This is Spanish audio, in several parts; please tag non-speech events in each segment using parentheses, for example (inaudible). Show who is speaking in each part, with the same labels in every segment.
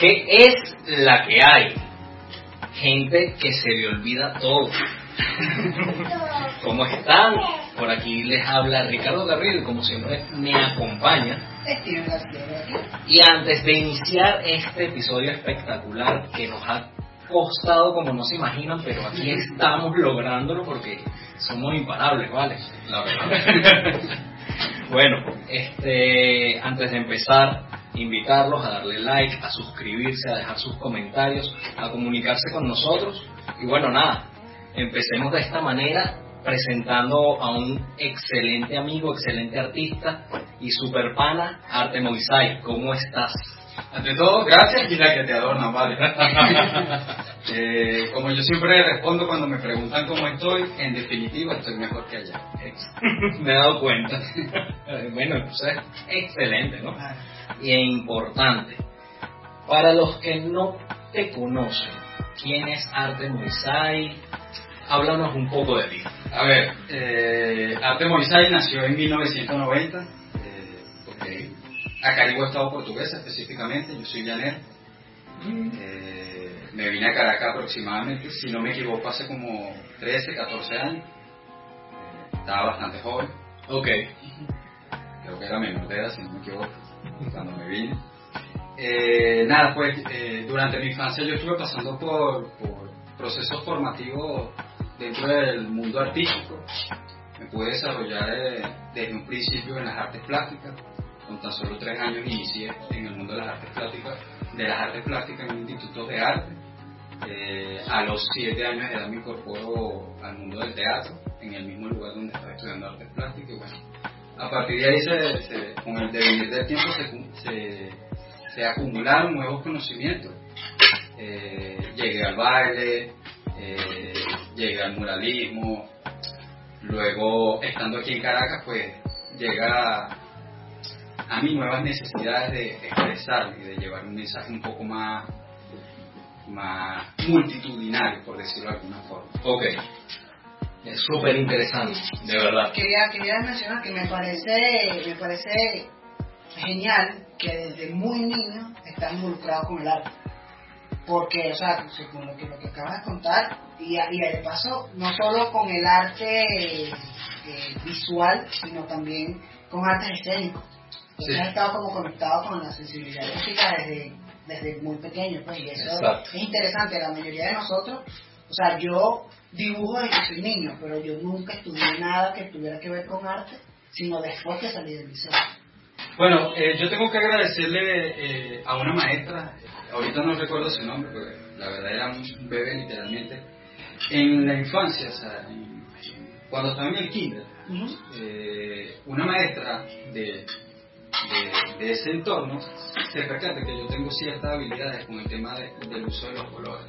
Speaker 1: ¿Qué es la que hay? Gente que se le olvida todo. ¿Cómo están? Por aquí les habla Ricardo Garrido como siempre me acompaña. Y antes de iniciar este episodio espectacular que nos ha costado como no se imaginan, pero aquí estamos lográndolo porque somos imparables, ¿vale? La verdad. (laughs) bueno, este, antes de empezar, invitarlos a darle like, a suscribirse, a dejar sus comentarios, a comunicarse con nosotros. Y bueno, nada, empecemos de esta manera presentando a un excelente amigo, excelente artista y super pana, Arte Moisai. ¿Cómo estás?
Speaker 2: Ante todo, gracias y la que te adorna, vale. (laughs) Eh, como yo siempre respondo cuando me preguntan cómo estoy, en definitiva estoy mejor que allá. (laughs)
Speaker 1: me he dado cuenta. (laughs) bueno, pues es excelente, ¿no? Y es importante. Para los que no te conocen, ¿quién es Arte Moisai? Háblanos un poco de ti.
Speaker 2: A ver, eh, Arte Moisai nació en 1990. Eh, okay. Acá en Estado portuguesa específicamente, yo soy llaner. Eh, me vine a Caracas aproximadamente, si no me equivoco, hace como 13, 14 años. Eh, estaba bastante joven.
Speaker 1: Ok.
Speaker 2: Creo que era menor de edad, si no me equivoco, cuando me vine. Eh, nada, pues durante mi infancia yo estuve pasando por, procesos formativos dentro del mundo artístico. Me pude desarrollar desde un principio en las artes plásticas con tan solo tres años inicié en el mundo de las artes plásticas, de las artes plásticas en un instituto de arte. Eh, a los siete años de edad me incorporo al mundo del teatro, en el mismo lugar donde estaba estudiando artes plásticas. Y bueno, a partir de ahí, se, con el devenir del tiempo, se, se, acumularon nuevos conocimientos. Eh, llegué al baile, eh, llegué al muralismo, luego estando aquí en Caracas, pues llega a mí nuevas necesidades de expresar y de llevar un mensaje un poco más, más multitudinario, por decirlo de alguna forma.
Speaker 1: Ok. Es súper interesante, de verdad.
Speaker 3: Quería, quería mencionar que me parece, me parece genial que desde muy niño está involucrado con el arte. Porque, o sea, con lo que, lo que acabas de contar, y, y de paso, no solo con el arte eh, visual, sino también con arte escénicos Sí. has estado como conectado con la sensibilidad artística desde, desde muy pequeño, pues, y eso es interesante. La mayoría de nosotros, o sea, yo dibujo desde que soy niño, pero yo nunca estudié nada que tuviera que ver con arte, sino después que salí del liceo.
Speaker 2: Bueno, eh, yo tengo que agradecerle eh, a una maestra, ahorita no recuerdo su nombre, porque la verdad era un bebé literalmente, en la infancia, o sea, cuando estaba en el kinder, eh, una maestra de de, ese entorno, se percata que yo tengo ciertas habilidades con el tema del uso de los colores.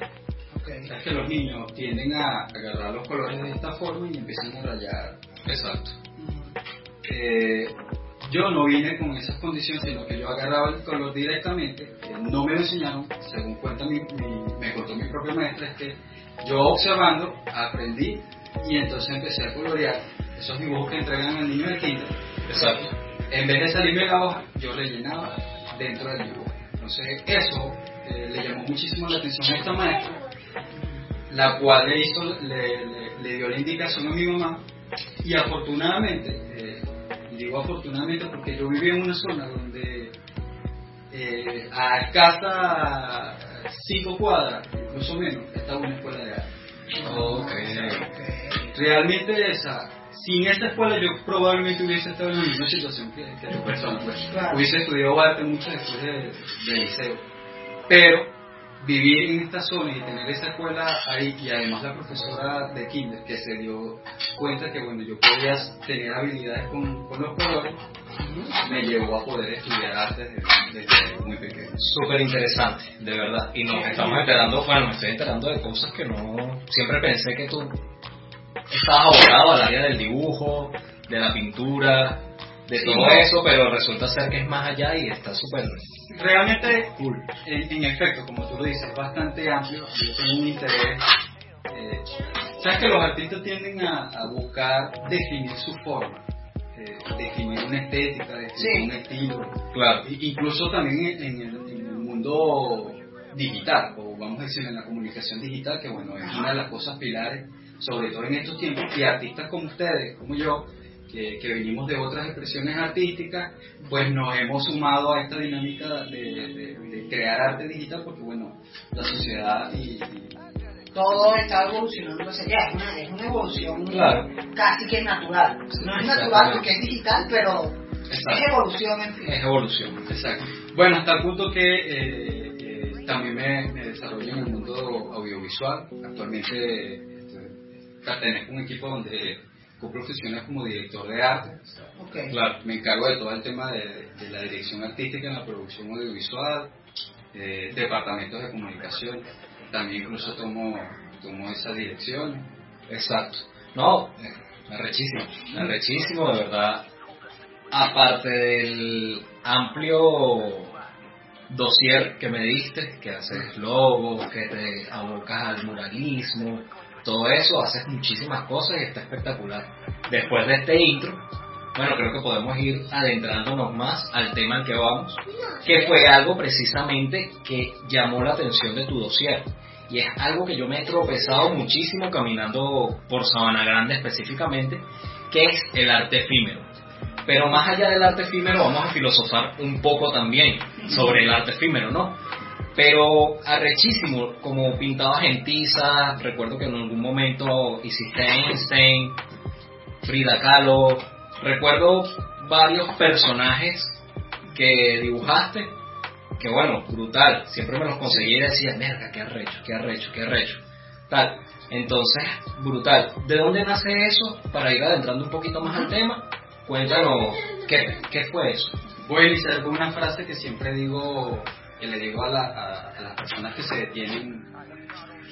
Speaker 2: Es que los niños tienden a agarrar los colores de esta forma y empiezan a rayar.
Speaker 1: Exacto.
Speaker 2: Eh, yo no vine con esas condiciones, sino que yo agarraba el color directamente. no me lo enseñaron, según cuenta mi, me contó mi propia maestra, es que yo observando aprendí y entonces empecé a colorear esos dibujos que entregan al niño de kinder.
Speaker 1: Exacto
Speaker 2: en vez de salirme la hoja, yo rellenaba dentro del dibujo. Entonces, eso eh, le llamó muchísimo la atención a esta maestra, la cual le, hizo, le, dio la indicación a mi mamá, y afortunadamente, eh, digo afortunadamente porque yo vivía en una zona donde eh, a escasa cinco cuadras, incluso menos, estaba una escuela de arte. Realmente esa sin esta escuela yo probablemente hubiese estado en la misma situación que, que tu persona. Pues. Hubiese estudiado arte mucho después del de liceo. Pero vivir en esta zona y tener esa escuela ahí y además la profesora de kinder que se dio cuenta que bueno yo podía tener habilidades con, con los colores me llevó a poder estudiar arte desde, muy pequeño.
Speaker 1: Súper interesante, de verdad. Y nos estamos enterando, bueno, me estoy enterando de cosas que no, siempre pensé que tú estabas abocado al área del dibujo, de la pintura, de todo eso, pero resulta ser que es más allá y está súper
Speaker 2: realmente cool. En, efecto, como tú lo dices, es bastante amplio. Yo tengo un interés. Eh, Sabes que los artistas tienden a, buscar definir su forma, eh, definir una estética, definir un estilo.
Speaker 1: Claro.
Speaker 2: incluso también en, el, mundo digital, o vamos a decir en la comunicación digital, que bueno, es una de las cosas pilares, sobre todo en estos tiempos, y artistas como ustedes, como yo, que, que venimos de otras expresiones artísticas, pues nos hemos sumado a esta dinámica de, de, crear arte digital, porque bueno, la sociedad y,
Speaker 3: todo está evolucionando es una, es una evolución casi que natural. No es natural porque es digital, pero es evolución en fin.
Speaker 2: Es evolución, exacto. Bueno, hasta el punto que eh, eh, también me, me, desarrollo en el mundo audiovisual. Actualmente este, pertenezco a un equipo donde funciones como director de arte. Claro, me encargo de todo el tema de, la dirección artística en la producción audiovisual, eh, departamentos de comunicación. También incluso tomo, tomo esa dirección.
Speaker 1: Exacto. No, arrechísimo, arrechísimo, de verdad aparte del amplio dossier que me diste, que haces logos, que te abocas al muralismo, todo eso, haces muchísimas cosas y está espectacular. Después de este intro, bueno, creo que podemos ir adentrándonos más al tema al que vamos, que fue algo precisamente que llamó la atención de tu dossier. Y es algo que yo me he tropezado muchísimo caminando por Sabana Grande específicamente, que es el arte efímero. Pero más allá del arte efímero, vamos a filosofar un poco también sobre el arte efímero, ¿no? Pero arrechísimo, como pintabas en tiza, recuerdo que en algún momento hiciste Einstein, Frida Kahlo, recuerdo varios personajes que dibujaste, que bueno, brutal, siempre me los conseguí y decía, merda, qué arrecho, qué arrecho, qué arrecho, tal. Entonces, brutal. ¿De dónde nace eso? Para ir adentrando un poquito más al tema, Cuéntanos, ¿qué, ¿qué fue eso?
Speaker 2: Voy a iniciar con una frase que siempre digo, que le digo a, las personas que se detienen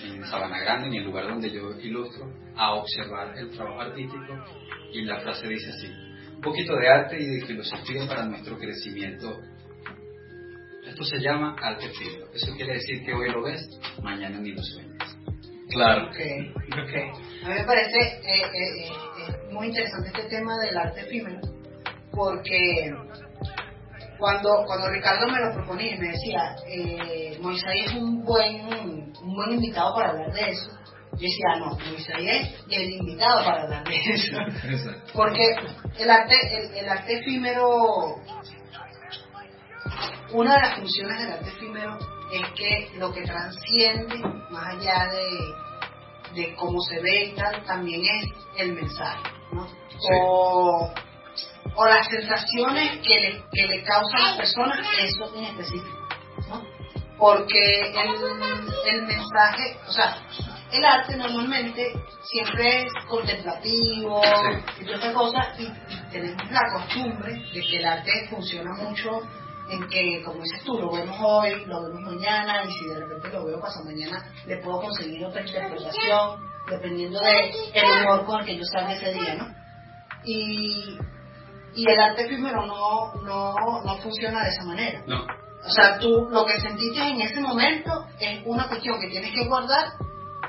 Speaker 2: en Sabana Grande, en el lugar donde yo ilustro, a observar el trabajo artístico. Y la frase dice así, un poquito de arte y de filosofía para nuestro crecimiento. Esto se llama arte fino. Eso quiere decir que hoy lo ves, mañana ni lo sueñas.
Speaker 1: Claro.
Speaker 3: Okay, okay. A mí me parece eh, eh, eh, muy interesante este tema del arte efímero, porque cuando, cuando Ricardo me lo proponía y me decía, eh, Moisés es un buen, un buen invitado para hablar de eso, yo decía, no, Moisés es el invitado para hablar de eso. Porque el arte, el, el arte efímero, una de las funciones del arte efímero es que lo que transciende, más allá de, de cómo se ve y tal, también es el mensaje, ¿no? O, o, las sensaciones que le, que le causa a las personas, eso en específico, ¿no? Porque el, el mensaje, o sea, el arte normalmente siempre es contemplativo y toda esta cosa, y, tenemos la costumbre de que el arte funciona mucho en que, como dices tú, lo vemos hoy, lo vemos mañana, y si de repente lo veo pasado mañana, le puedo conseguir otra interpretación, dependiendo del el humor con el que yo salga ese día, ¿no? Y, y el arte primero no, no, no funciona de esa manera.
Speaker 2: No.
Speaker 3: O sea, tú lo que sentiste en ese momento es una cuestión que tienes que guardar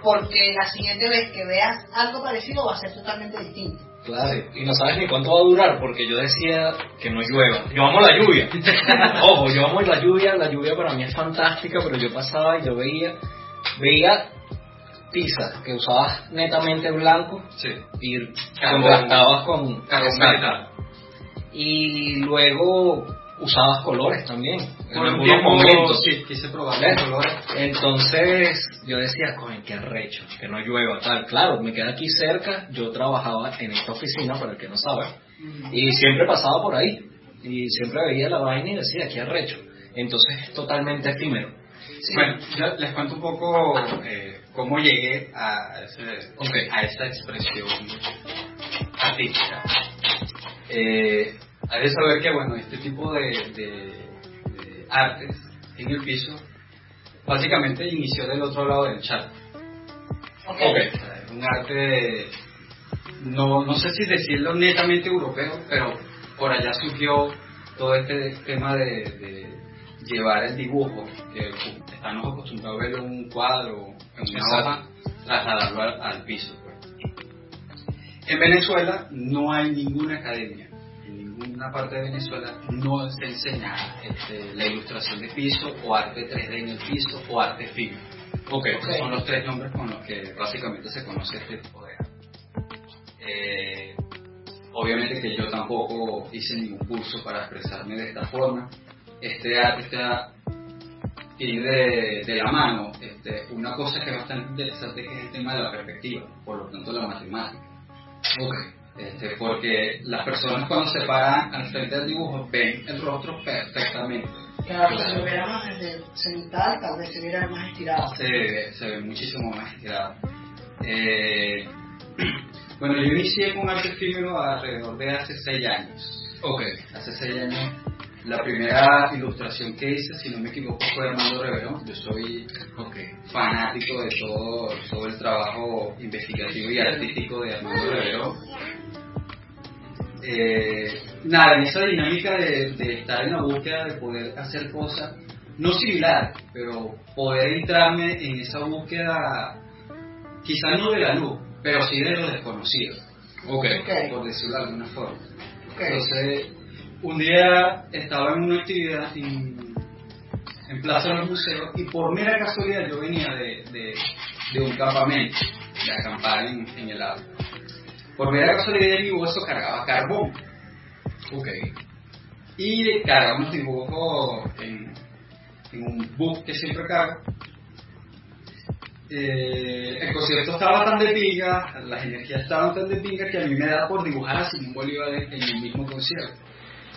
Speaker 3: porque la siguiente vez que veas algo parecido va a ser totalmente distinto.
Speaker 1: Claro, y no sabes ni cuánto va a durar, porque yo decía que no llueva. Yo amo la lluvia. (laughs) Ojo, yo amo la lluvia, la lluvia para mí es fantástica, pero yo pasaba y yo veía, veía tiza que usabas netamente blanco
Speaker 2: sí.
Speaker 1: y contrastabas con
Speaker 2: carbon
Speaker 1: y luego usabas colores también.
Speaker 2: en algunos momentos. Sí, quise probar colores.
Speaker 1: Entonces yo decía, coño, qué recho, que no llueva, tal. Claro, me queda aquí cerca, yo trabajaba en esta oficina, para el que no sabe, y siempre pasaba por ahí. Y siempre veía la vaina y decía, qué arrecho. Entonces es totalmente efímero.
Speaker 2: Bueno, yo les cuento un poco eh, cómo llegué a, ese, a esa expresión artística. Eh, hay que saber que, bueno, este tipo de, de, artes en el piso básicamente inició del otro lado del chat.
Speaker 3: Okay.
Speaker 2: Un arte, no, no sé si decirlo netamente europeo, pero por allá surgió todo este tema de, llevar el dibujo, que estamos acostumbrados a ver en un cuadro, en una hoja, trasladarlo al, al piso. En Venezuela no hay ninguna academia en una parte de Venezuela no se enseña este, la ilustración de piso o arte 3D en el piso o arte fino.
Speaker 1: Okay.
Speaker 2: Esos son los tres nombres con los que básicamente se conoce este tipo de arte. Eh, obviamente que yo tampoco hice ningún curso para expresarme de esta forma. Este arte está ir de, de, la mano. Este, una cosa que es bastante interesante que es el tema de la perspectiva, por lo tanto la matemática.
Speaker 1: Okay.
Speaker 2: Este, porque las personas cuando se paran al frente del dibujo ven el rostro perfectamente.
Speaker 3: Claro, si lo viera más desde cenital, tal vez se viera más estirado.
Speaker 2: Se, se ve muchísimo más estirado. Eh, (clears throat) bueno, yo inicié con arte efímero alrededor de hace seis años.
Speaker 1: Ok.
Speaker 2: Hace seis años la primera ilustración que hice, si no me equivoco, fue Armando Reverón. Yo soy
Speaker 1: okay.
Speaker 2: fanático de todo, todo el trabajo investigativo y artístico de Armando Reverón. Eh, nada, en esa dinámica de, de, estar en la búsqueda de poder hacer cosas, no similar, pero poder entrarme en esa búsqueda, quizás no de la luz, pero sí de lo desconocido.
Speaker 1: Okay.
Speaker 3: Okay.
Speaker 2: Por decirlo de alguna forma.
Speaker 3: Okay.
Speaker 2: Entonces, un día estaba en una actividad en, Plaza de los Museos y por mera casualidad yo venía de, de, un campamento, de acampar en, en el agua. Por mera casualidad mi bolso cargaba carbón.
Speaker 1: Ok.
Speaker 2: Y cargaba unos dibujos en, en un book que siempre cargo. Eh, el concierto estaba tan de pinga, las energías estaban tan de pinga que a mí me da por dibujar a Simón Bolívar en el mismo concierto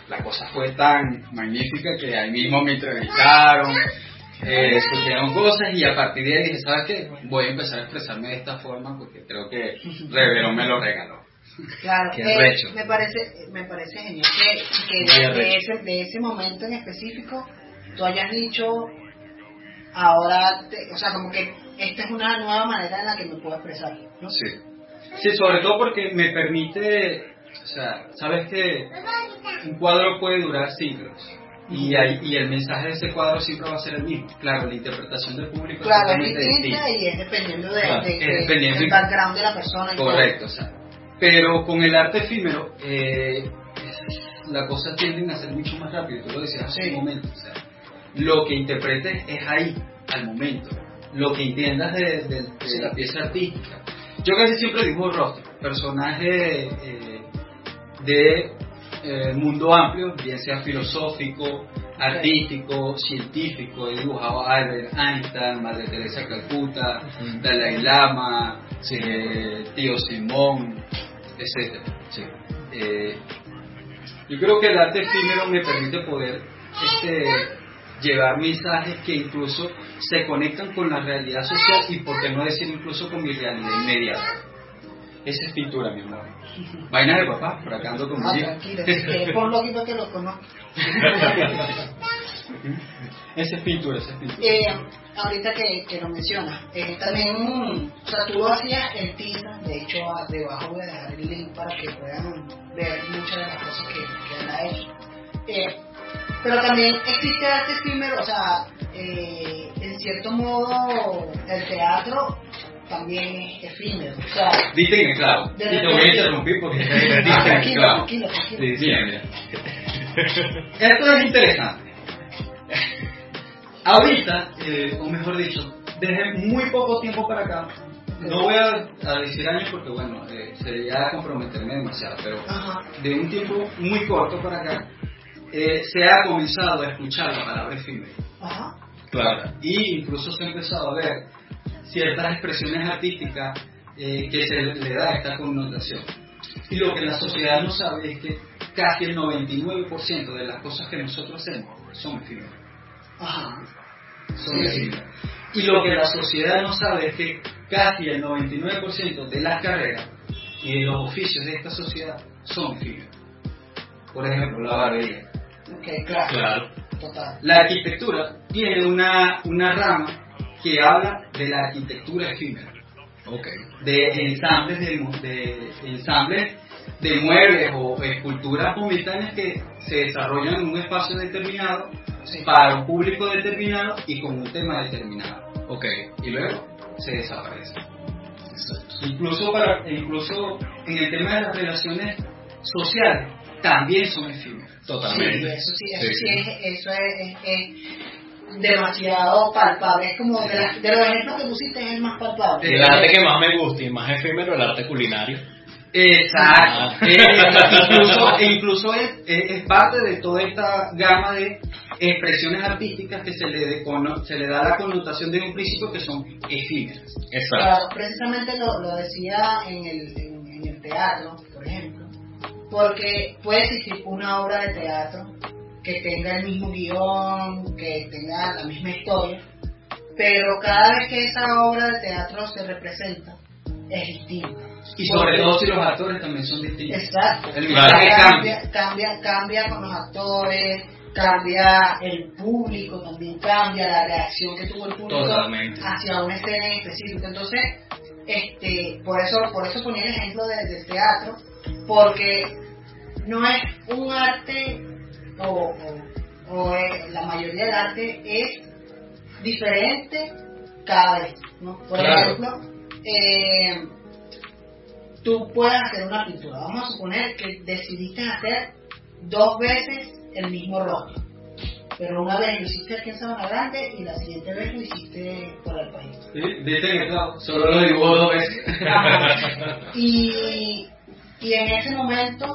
Speaker 2: la cosa fue tan magnífica que ahí mismo me entrevistaron, eh, surgieron cosas y a partir de ahí dije, ¿sabes qué? Voy a empezar a expresarme de esta forma porque creo que Reverón me lo regaló.
Speaker 3: Claro, eh, me parece me parece genial que, que de, ese, de ese momento en específico tú hayas dicho ahora, te- o sea, como que esta es una nueva manera en la que me puedo expresar, ¿no?
Speaker 2: Sí. Sí, sobre todo porque me permite, o sea, sabes que un cuadro puede durar siglos. Y, hay- y el mensaje de ese cuadro siempre va a ser el mismo. Claro, la interpretación del público es
Speaker 3: Claro, es
Speaker 2: totalmente
Speaker 3: distinta y es dependiendo, de,
Speaker 1: Claro,
Speaker 3: de- del background de la persona. y todo.
Speaker 2: Correcto, o sea. Pero con el arte efímero, eh, la cosa tienden a ser mucho más rápido, tú lo decías hace
Speaker 3: Sí.
Speaker 2: un momento. O sea, lo que interpretes es ahí, al momento. Lo que entiendas de, de- de
Speaker 3: Sí.
Speaker 2: la pieza artística. Yo casi siempre dibujo rostro, personajes eh, de eh, mundo amplio, bien sea filosófico, artístico, científico. He dibujado a Albert Einstein, Madre Teresa Calcuta. Dalai Lama, eh, Tío Simón, etc.
Speaker 1: Sí.
Speaker 2: Eh, yo creo que el arte efímero me permite poder este, llevar mensajes que incluso se conectan con la realidad social y por qué no decir incluso con mi realidad inmediata. Esa es pintura, mi amor. Vaina de papá, por acá ando con
Speaker 3: Ah, tranquilo, ponlo aquí para que lo conozca. (laughs)
Speaker 2: Esa es pintura, esa es pintura.
Speaker 3: Eh, ahorita que, que lo mencionas, eh, también, o sea, tú lo hacías en tiza, de hecho, debajo voy a dejar el link para que puedan ver muchas de las cosas que, que él ha hecho. Eh, pero también existe arte efímero, o sea, eh, en cierto modo, el teatro también es efímero. O sea,
Speaker 2: Diste en el clavo.
Speaker 3: De
Speaker 2: Y te voy a interrumpir porque diste en el
Speaker 3: tranquilo,
Speaker 2: clavo.
Speaker 3: tranquilo, tranquilo.
Speaker 2: Sí, mira, (laughs) mira. Esto es interesante. (laughs) Ahorita, eh, o mejor dicho, desde muy poco tiempo para acá, no voy a, a decir años porque, bueno, eh, sería comprometerme demasiado, pero
Speaker 3: Ajá.
Speaker 2: de un tiempo muy corto para acá, eh, se ha comenzado a escuchar la palabra efímero.
Speaker 3: Ajá.
Speaker 1: Claro.
Speaker 2: Y incluso se ha empezado a ver ciertas expresiones artísticas eh, que se le da esta connotación. Y lo que la sociedad no sabe es que casi el 99% de las cosas que nosotros hacemos son efímeras.
Speaker 3: Ajá.
Speaker 2: Son
Speaker 3: Sí.
Speaker 2: efímeras. Y lo que la sociedad no sabe es que casi el 99% de las carreras y de los oficios de esta sociedad son efímeros. Por ejemplo, la barbería.
Speaker 3: Ok, claro.
Speaker 1: Claro.
Speaker 3: Total.
Speaker 2: La arquitectura tiene una, una rama que habla de la arquitectura efímera,
Speaker 1: Ok.
Speaker 2: de ensambles de, mu- de ensambles de muebles o esculturas momentáneas que se desarrollan en un espacio determinado
Speaker 3: Sí.
Speaker 2: para un público determinado y con un tema determinado
Speaker 1: Ok.
Speaker 2: y luego se desaparece.
Speaker 1: Exacto.
Speaker 2: Incluso para incluso en el tema de las relaciones sociales también son efímeros.
Speaker 1: Totalmente.
Speaker 3: Sí, eso sí, eso sí, es, eso es, es, demasiado palpable. Es como de, la, de los ejemplos que pusiste es el más palpable.
Speaker 1: El arte que más me gusta y más efímero, el arte culinario.
Speaker 2: Exacto.
Speaker 1: Ah.
Speaker 2: Eh, incluso incluso es, es, es parte de toda esta gama de expresiones artísticas que se le, de, se le da la connotación de un principio que son efímeras.
Speaker 1: Exacto.
Speaker 3: Precisamente lo, lo decía en el, en, en el teatro, por ejemplo, porque puede existir una obra de teatro que tenga el mismo guion, que tenga la misma historia, pero cada vez que esa obra de teatro se representa, es distinta.
Speaker 2: Y sobre todo si los actores también son distintos.
Speaker 3: Exacto.
Speaker 2: El mensaje cambia.
Speaker 3: cambia, cambia, cambia con los actores, cambia el público, también cambia la reacción que tuvo el público
Speaker 1: Totalmente.
Speaker 3: hacia una escena en específico. Entonces, este, por eso, por eso ponía el ejemplo de- del teatro, porque no es un arte o, o- o, eh, la mayoría del arte es diferente cada vez. ¿no? Por
Speaker 1: Claro.
Speaker 3: ejemplo, eh, tú puedes hacer una pintura. Vamos a suponer que decidiste hacer dos veces el mismo rostro. Pero una vez lo hiciste aquí en Sabana Grande y la siguiente vez lo hiciste por el país.
Speaker 2: ¿Sí? Diste en el clavo. Solo lo dibujo dos veces.
Speaker 3: Y, y en ese momento,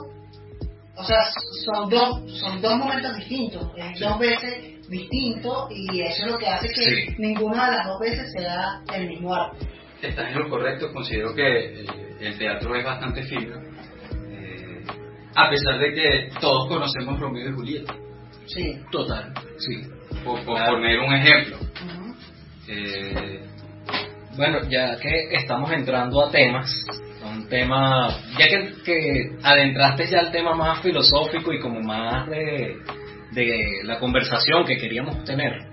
Speaker 3: o sea, son dos, son dos momentos distintos, es dos veces distinto y eso es lo que hace que
Speaker 1: Sí.
Speaker 3: ninguna de las dos veces sea el mismo arte.
Speaker 2: Estás en lo correcto, considero que eh, el teatro es bastante efímero. eh, a pesar de que todos conocemos Romeo y Julieta,
Speaker 3: Sí.
Speaker 1: Total, sí.
Speaker 2: por, por
Speaker 1: Claro.
Speaker 2: poner un ejemplo. Eh,
Speaker 1: Bueno, ya que estamos entrando a temas, tema, ya que, que adentraste ya el tema más filosófico y como más de, de la conversación que queríamos tener,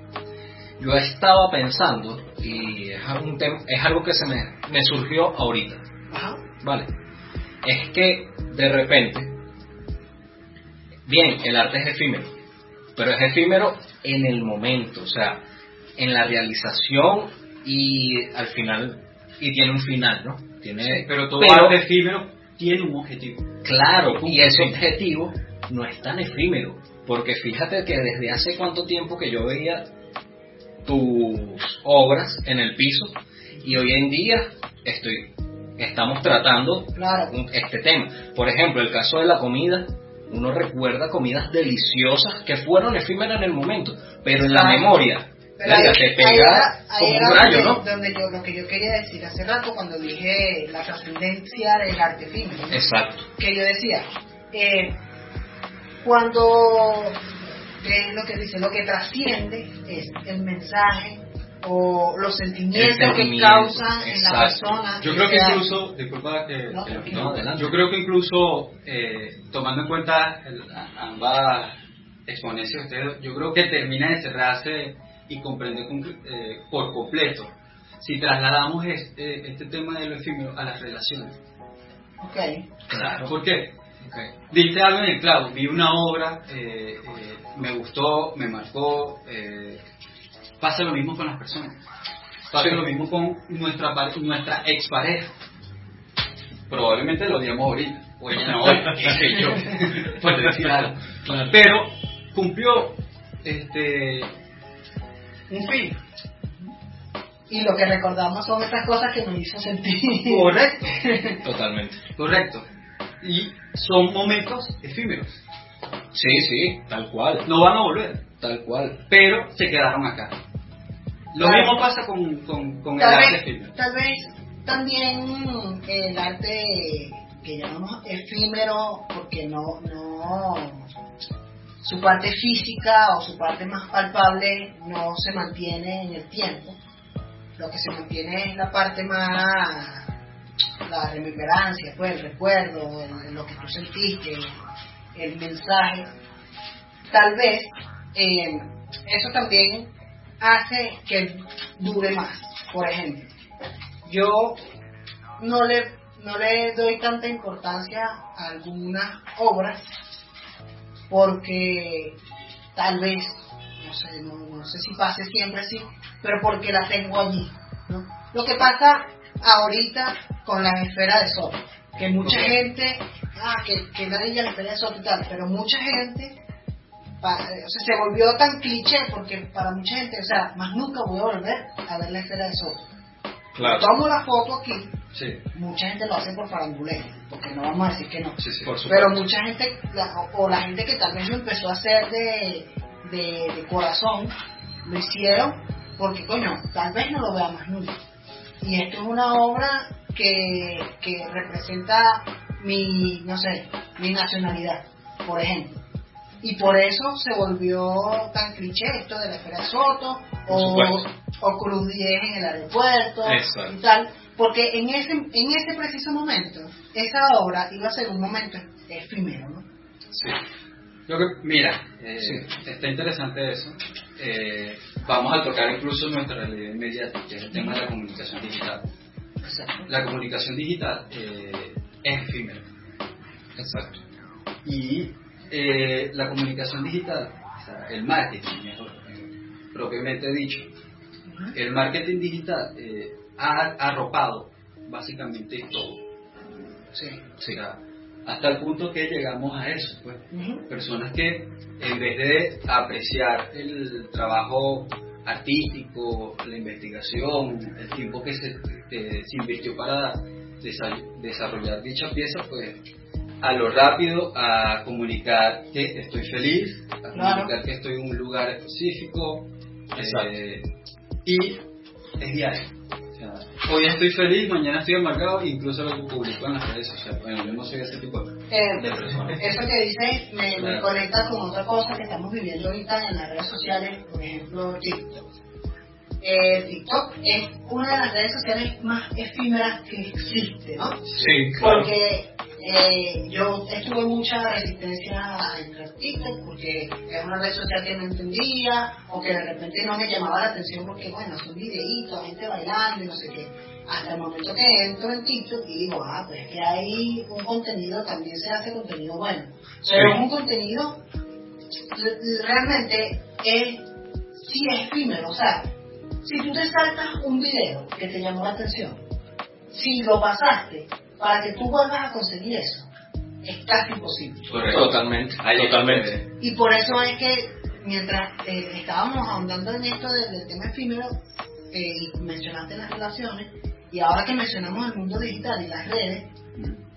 Speaker 1: yo estaba pensando, y es, es algo que se me, me surgió ahorita,
Speaker 3: Ajá.
Speaker 1: ¿vale? Es que de repente, bien, el arte es efímero, pero es efímero en el momento, o sea, en la realización y al final, y tiene un final, ¿no? Tiene,
Speaker 2: pero todo
Speaker 1: pero-
Speaker 2: arte efímero tiene un objetivo.
Speaker 1: Claro, y ese objetivo no es tan efímero, porque fíjate que desde hace cuánto tiempo que yo veía tus obras en el piso y hoy en día estoy estamos tratando
Speaker 3: Claro.
Speaker 1: un- este tema. Por ejemplo, el caso de la comida, uno recuerda comidas deliciosas que fueron efímeras en el momento, pero en la memoria
Speaker 3: Pero
Speaker 1: verga,
Speaker 3: ahí-
Speaker 1: te pega como
Speaker 3: era
Speaker 1: un rayo,
Speaker 3: donde,
Speaker 1: ¿no?
Speaker 3: donde yo, lo que yo quería decir hace rato cuando dije la trascendencia del arte efímero.
Speaker 1: Exacto.
Speaker 3: que yo decía, eh, cuando ¿qué es lo que dice, lo que trasciende es el mensaje o los sentimientos que causan en la
Speaker 1: exacto.
Speaker 3: persona.
Speaker 2: Yo creo que
Speaker 3: sea-
Speaker 2: incluso, disculpa que,
Speaker 3: No,
Speaker 2: que-.
Speaker 1: No, adelante.
Speaker 2: yo creo que incluso eh, tomando en cuenta el- ambas exponencias yo creo que termina de cerrarse y comprender con- eh, por completo si trasladamos este, este tema de lo efímero a las relaciones.
Speaker 3: Ok,
Speaker 1: Claro.
Speaker 2: ¿Por qué?
Speaker 1: Ok.
Speaker 2: Diste algo en el clavo, vi una obra, eh, eh, me gustó, me marcó. eh, pasa lo mismo con las personas. Pasa
Speaker 1: Sí.
Speaker 2: lo mismo con nuestra, par- nuestra expareja. Probablemente lo odiamos ahorita, o ella no, qué sé yo, (laughs) por decir algo.
Speaker 1: Claro.
Speaker 2: Pero cumplió este un fin.
Speaker 3: y lo que recordamos son estas cosas que nos hizo sentir.
Speaker 2: Correcto.
Speaker 1: Totalmente.
Speaker 2: Correcto. Y son momentos efímeros.
Speaker 1: Sí, sí, tal cual.
Speaker 2: No van a volver.
Speaker 1: Tal cual.
Speaker 2: pero se quedaron acá. Lo
Speaker 3: Claro.
Speaker 2: mismo pasa con, con, con el
Speaker 3: tal,
Speaker 2: arte
Speaker 3: vez,
Speaker 2: efímero.
Speaker 3: tal vez también el arte que llamamos efímero porque no, no su parte física o su parte más palpable no se mantiene en el tiempo lo que se mantiene es la parte más la remembranza pues el recuerdo el- lo que tú sentiste el mensaje tal vez eh, eso también hace que dure más. Por ejemplo, yo no le, no le doy tanta importancia a algunas obras porque tal vez, no sé, no, no sé si pase siempre así, pero porque la tengo allí. ¿no? Lo que pasa ahorita con la esfera de sol. que mucha gente, ah, que, que nadie ya le pelea eso y tal, pero mucha gente, o sea, se volvió tan cliché porque para mucha gente, o sea, más nunca voy a volver a ver la esfera de Soto.
Speaker 1: Claro.
Speaker 3: Tomo la foto aquí,
Speaker 2: Sí,
Speaker 3: mucha gente lo hace por faranduleo, porque no vamos a decir que no.
Speaker 2: sí, sí.
Speaker 1: Por supuesto.
Speaker 3: Pero mucha gente, la- o, la gente que tal vez lo empezó a hacer de, de, de corazón, lo hicieron porque, coño, tal vez no lo vea más nunca. Y esto es una obra que, que representa mi, no sé, mi nacionalidad, por ejemplo. Y por eso se volvió tan cliché esto de la de Soto
Speaker 1: Por
Speaker 3: o,
Speaker 1: supuesto.
Speaker 3: O Cruz 10 en el aeropuerto
Speaker 1: Exacto.
Speaker 3: y tal, porque en ese, en ese preciso momento, esa obra iba a ser un momento efímero, ¿no?
Speaker 2: Sí. Que, mira, eh,
Speaker 1: Sí.
Speaker 2: está interesante eso. Eh, vamos a tocar incluso nuestra realidad inmediata, que es el tema de la comunicación digital.
Speaker 3: Exacto.
Speaker 2: La comunicación digital eh, es efímera.
Speaker 1: Exacto.
Speaker 2: Y eh, la comunicación digital, o sea, el marketing, mejor, eh, propiamente dicho, el marketing digital eh, ha arropado básicamente todo.
Speaker 3: Sí.
Speaker 2: O sea, hasta el punto que llegamos a eso, pues. Personas que en vez de apreciar el trabajo artístico, la investigación, el tiempo que se, que se invirtió para desa- desarrollar dicha pieza, pues a lo rápido, a comunicar que estoy feliz, a
Speaker 3: Claro.
Speaker 2: comunicar que estoy en un lugar específico,
Speaker 1: Exacto.
Speaker 2: eh, y es diario. O sea, hoy estoy feliz, mañana estoy amargado, incluso lo publico en las redes sociales. Bueno, yo no soy ese tipo de
Speaker 3: Eh,
Speaker 2: de personas.
Speaker 3: eso que dices me, me conecta con otra cosa que estamos viviendo ahorita en las redes sociales, por ejemplo TikTok. Eh, TikTok es una de las redes sociales más efímeras que existe, ¿no?
Speaker 1: Sí,
Speaker 3: Porque eh, yo estuve mucha resistencia a TikTok porque es una red social que no entendía o que de repente no me llamaba la atención porque, bueno, son videitos, gente bailando y no sé qué. Hasta el momento que entro en TikTok y digo, ah, pues es que hay un contenido, también se hace contenido bueno. Pero es un contenido re- realmente es, sí es efímero, o sea, si tú te saltas un video que te llamó la atención, si lo pasaste, para que tú vuelvas a conseguir eso, es casi imposible.
Speaker 1: Totalmente,
Speaker 2: Ahí
Speaker 1: totalmente.
Speaker 3: Y por eso es que mientras eh, estábamos ahondando en esto del, del tema efímero, eh, y mencionaste las relaciones, y ahora que mencionamos el mundo digital y las redes,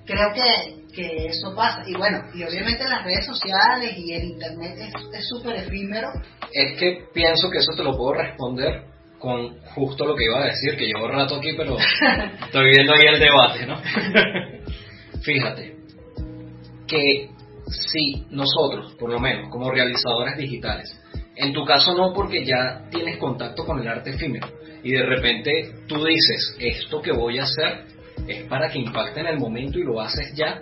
Speaker 3: creo que, que eso pasa. Y bueno, y obviamente las redes sociales y el internet es- es súper efímero.
Speaker 1: Es que pienso que eso te lo puedo responder con justo lo que iba a decir, que llevo rato aquí, pero (laughs) estoy viendo ahí el debate, ¿no? (laughs) Fíjate, que si nosotros, por lo menos, como realizadores digitales, en tu caso no porque ya tienes contacto con el arte efímero, y de repente tú dices, esto que voy a hacer es para que impacte en el momento y lo haces ya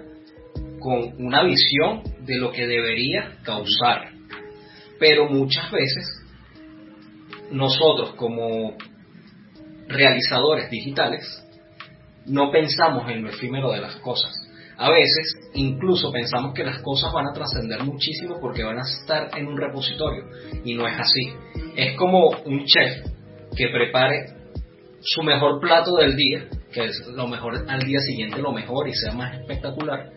Speaker 1: con una visión de lo que debería causar. Pero muchas veces nosotros como realizadores digitales no pensamos en lo efímero de las cosas. A veces incluso pensamos que las cosas van a trascender muchísimo porque van a estar en un repositorio y no es así. Es como un chef que prepare su mejor plato del día, que es lo mejor al día siguiente, lo mejor y sea más espectacular,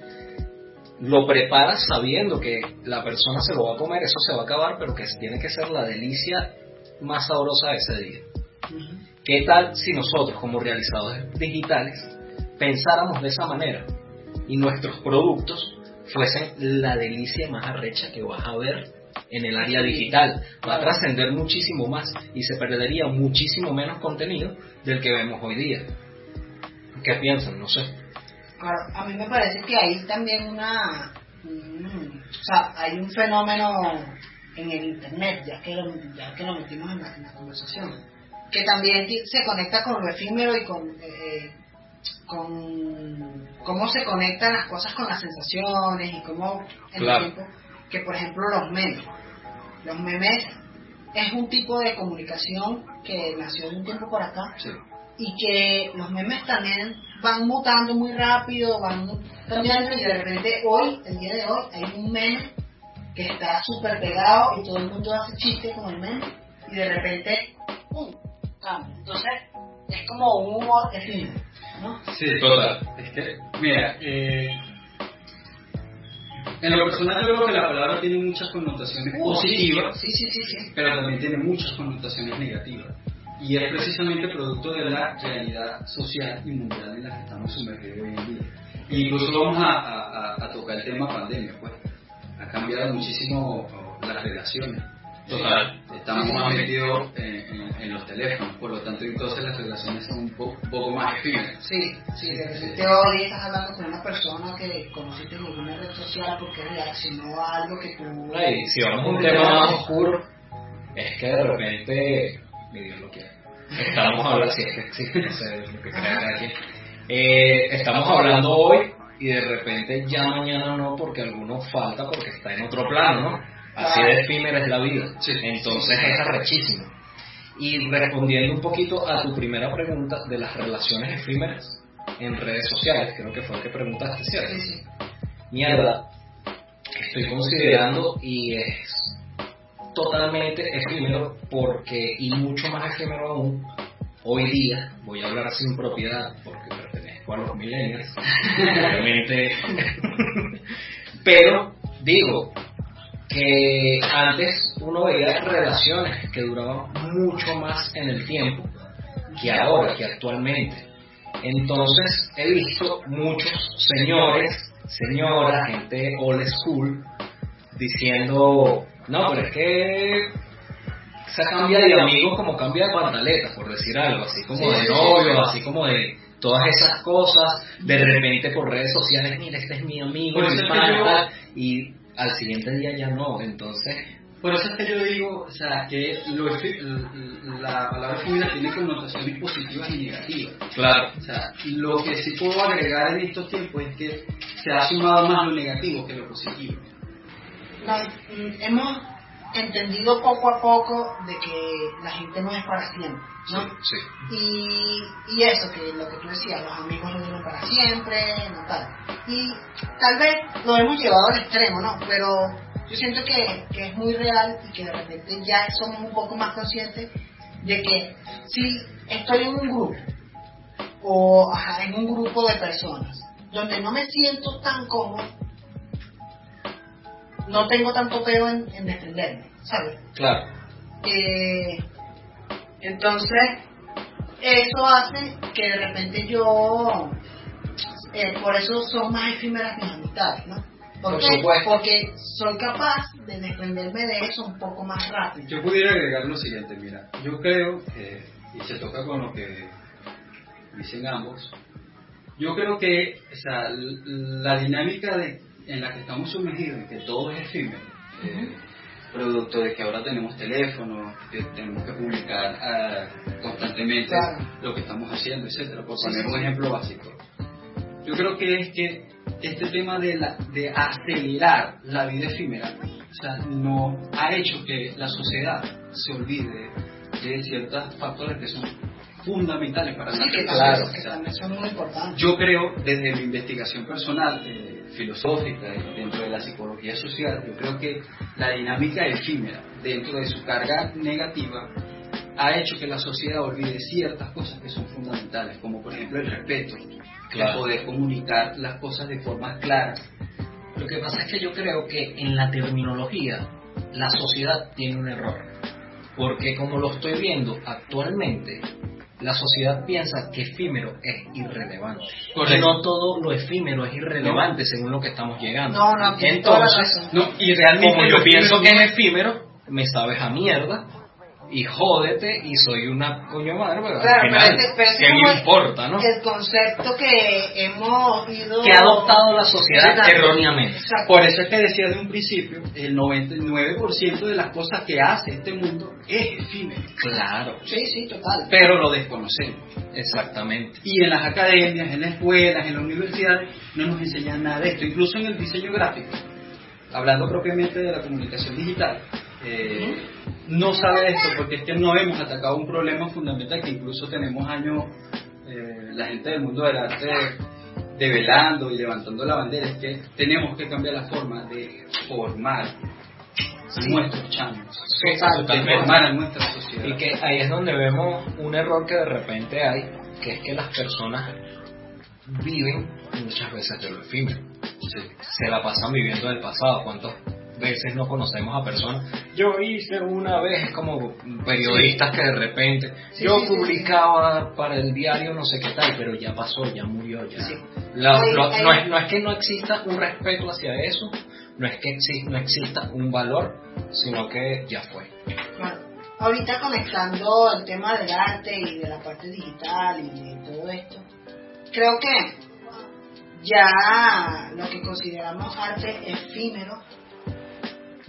Speaker 1: lo prepara sabiendo que la persona se lo va a comer, eso se va a acabar, pero que tiene que ser la delicia más sabrosa de ese día. ¿Qué tal si nosotros como realizadores digitales pensáramos de esa manera y nuestros productos fuesen la delicia más arrecha que vas a ver en el área digital? Va a trascender muchísimo más y se perdería muchísimo menos contenido del que vemos hoy día. ¿Qué piensan? No sé.
Speaker 3: Claro, a mí me parece que hay también una, un- o sea, hay un fenómeno en el internet, ya que lo, ya que lo metimos en la, en la conversación, que también se conecta con lo efímero y con, eh, con cómo se conectan las cosas con las sensaciones y cómo en
Speaker 1: Claro.
Speaker 3: el tiempo, que por ejemplo los memes, los memes es un tipo de comunicación que nació de un tiempo por acá
Speaker 2: Sí.
Speaker 3: y que los memes también van mutando muy rápido, van cambiando y de repente hoy, el día de hoy, hay un meme que está súper pegado y todo el mundo hace chiste con el meme y de repente, ¡pum! cambia. Entonces, es como un humor efímero. ¿no?
Speaker 2: Sí, total. Es que, mira, eh, en lo personal yo creo que la palabra tiene muchas connotaciones positivas,
Speaker 3: Sí, sí, sí, sí.
Speaker 2: pero también tiene muchas connotaciones negativas. Y es precisamente producto de la realidad social y mundial en la que estamos sumergidos hoy en día. E incluso vamos a- a tocar el tema pandemia, pues. Cambiado muchísimo las relaciones.
Speaker 1: Total.
Speaker 2: Estamos más metidos en, en- en los teléfonos, por lo tanto entonces las relaciones son un po- poco más efímeras.
Speaker 3: Sí, sí, de repente hoy estás hablando con una persona que conociste en alguna red social porque reaccionó a algo que tú...
Speaker 1: Ay, si vamos a un tema más oscuro, es que de repente, mi Dios lo quiere. Estamos hablando, si es que existe, no sé lo que crea quien. Eh, estamos hablando hoy y de repente ya mañana no, porque alguno falta porque está en otro plano, ¿no? Así de efímera es la vida. Entonces es arrechísimo. Y respondiendo un poquito a tu primera pregunta de las relaciones efímeras en redes sociales, creo que fue lo que preguntaste, ¿cierto? Mierda, estoy considerando y es totalmente efímero porque, y mucho más efímero aún, hoy día, voy a hablar sin propiedad porque pertenezco los millennials, obviamente, pero digo que antes uno veía relaciones que duraban mucho más en el tiempo que ahora, que actualmente. Entonces he visto muchos señores, señoras, gente old school, diciendo, no, pero es que se cambia de amigos como cambia de pantaletas, por decir algo, así como
Speaker 3: Sí,
Speaker 1: de
Speaker 3: sí,
Speaker 1: novio,
Speaker 3: sí.
Speaker 1: así como de todas esas cosas, de repente por redes sociales, mira, este es mi amigo, mi pana,
Speaker 2: yo-
Speaker 1: y al siguiente día ya no, entonces,
Speaker 2: Por eso es que yo digo, o sea, que lo la palabra efímera tiene connotaciones positivas y negativas.
Speaker 1: claro,
Speaker 2: O sea, lo que sí puedo agregar en estos tiempos es que se ha sumado más lo negativo que lo positivo.
Speaker 3: No, mm, hemos entendido poco a poco de que la gente no es para siempre, ¿no?
Speaker 1: sí.
Speaker 3: Y, y eso, que lo que tú decías, los amigos no duran para siempre, no tal. Y tal vez lo hemos llevado al extremo, ¿no? Pero yo siento que, que es muy real y que de repente ya somos un poco más conscientes de que si estoy en un grupo o ajá, en un grupo de personas donde no me siento tan cómodo, no tengo tanto peo en, en defenderme, ¿sabes?
Speaker 1: Claro,
Speaker 3: Eh, entonces, eso hace que de repente yo, eh, por eso son más efímeras mis amistades, ¿no? ¿Por
Speaker 1: supuesto.
Speaker 3: Porque soy capaz de defenderme de eso un poco más rápido.
Speaker 2: Yo pudiera agregar lo siguiente, mira, yo creo, que, y se toca con lo que dicen ambos, yo creo que o sea, la dinámica de, en la que estamos sumergidos, en que todo es efímero, eh, producto de que ahora tenemos teléfonos, que tenemos que publicar ah, constantemente
Speaker 3: Claro.
Speaker 2: lo que estamos haciendo, etcétera, por poner un ejemplo básico. Yo creo que es que este tema de, la, de acelerar la vida efímera o sea, no ha hecho que la sociedad se olvide de ciertos factores que son fundamentales para
Speaker 3: Sí,
Speaker 2: la
Speaker 3: que,
Speaker 2: sociedad.
Speaker 3: también,
Speaker 2: O
Speaker 3: que son muy importantes.
Speaker 2: yo creo, desde mi investigación personal, eh, filosófica, dentro de la psicología social, yo creo que la dinámica efímera, dentro de su carga negativa, ha hecho que la sociedad olvide ciertas cosas que son fundamentales, como por ejemplo el respeto,
Speaker 1: Claro.
Speaker 2: el poder comunicar las cosas de forma clara.
Speaker 1: Lo que pasa es que yo creo que en la terminología la sociedad tiene un error. Porque como lo estoy viendo actualmente, la sociedad piensa que efímero es irrelevante.
Speaker 2: Correcto.
Speaker 1: No todo lo efímero es irrelevante según lo que estamos llegando.
Speaker 3: No, no,
Speaker 1: Entonces.
Speaker 2: No, y realmente
Speaker 1: como yo pienso que es efímero, me sabes a mierda y jódete y soy una coño madre, pero
Speaker 3: Claro,
Speaker 1: al final,
Speaker 3: pero ese- pero ese
Speaker 1: ¿qué
Speaker 3: es
Speaker 1: me importa, no?
Speaker 3: El concepto que hemos ido...
Speaker 1: Que ha adoptado la sociedad erróneamente.
Speaker 3: Exacto.
Speaker 2: Por eso es que decía de un principio, el 99% de las cosas que hace este mundo es efímero,
Speaker 1: Claro,
Speaker 3: Sí, sí, total.
Speaker 2: pero lo desconocemos.
Speaker 1: exactamente.
Speaker 2: Y en las academias, en las escuelas, en las universidades, no nos enseñan nada de esto. Incluso en el diseño gráfico, hablando propiamente de la comunicación digital, eh, no sabe esto porque es que no hemos atacado un problema fundamental que incluso tenemos años, eh, la gente del mundo del arte develando y levantando la bandera, es que tenemos que cambiar la forma de formar nuestros chamos, de formar a nuestra sociedad.
Speaker 1: Y que ahí es donde vemos un error que de repente hay, que es que las personas viven muchas veces de lo efímero. Se la pasan viviendo del pasado. ¿Cuántas veces no conocemos a personas? Yo hice una vez como periodistas que de repente yo publicaba para el diario no sé qué tal, pero ya pasó, ya murió, ya. no, es, no es que no exista un respeto hacia eso, no es que no exista un valor, sino que ya fue.
Speaker 3: Claro. Ahorita conectando el tema del arte y de la parte digital y de todo esto, creo que ya lo que consideramos arte efímero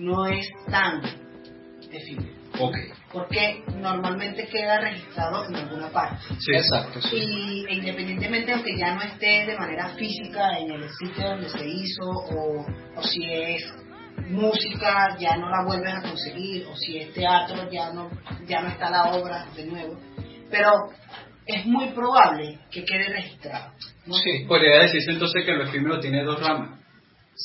Speaker 3: no es tan efímero.
Speaker 1: Okay.
Speaker 3: Porque normalmente queda registrado en alguna parte.
Speaker 1: Sí, exacto.
Speaker 3: Y e independientemente, aunque ya no esté de manera física en el sitio donde se hizo, o, o si es música ya no la vuelves a conseguir, o si es teatro ya no, ya no está la obra de nuevo. Pero es muy probable que quede registrado.
Speaker 2: Sí, podría decirse entonces que lo efímero tiene dos ramas.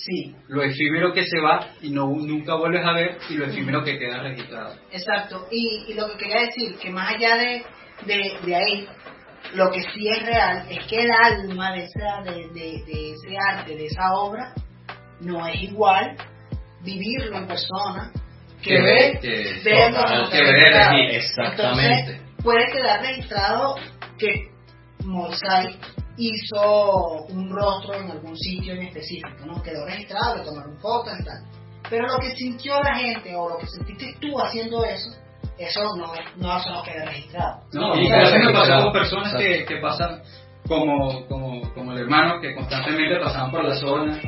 Speaker 3: Sí.
Speaker 2: Lo efímero que se va y no nunca vuelves a ver y lo efímero que queda registrado.
Speaker 3: Exacto. Y, lo que quería decir, que más allá de, de, ahí, lo que sí es real es que el alma de, esa, de, de, ese arte, de esa obra, no es igual vivirlo en persona que, ver, que, verlo
Speaker 1: que ver, exactamente.
Speaker 3: puede quedar registrado que Mosaic hizo un rostro en algún sitio en específico, ¿no? Quedó registrado, le tomaron fotos y tal. Pero lo que sintió la gente o lo que sentiste tú haciendo eso, eso no, no, eso no queda registrado.
Speaker 2: No, y eso me pasó con personas que, que, pasan como, como, como el hermano, que constantemente pasaban por la zona.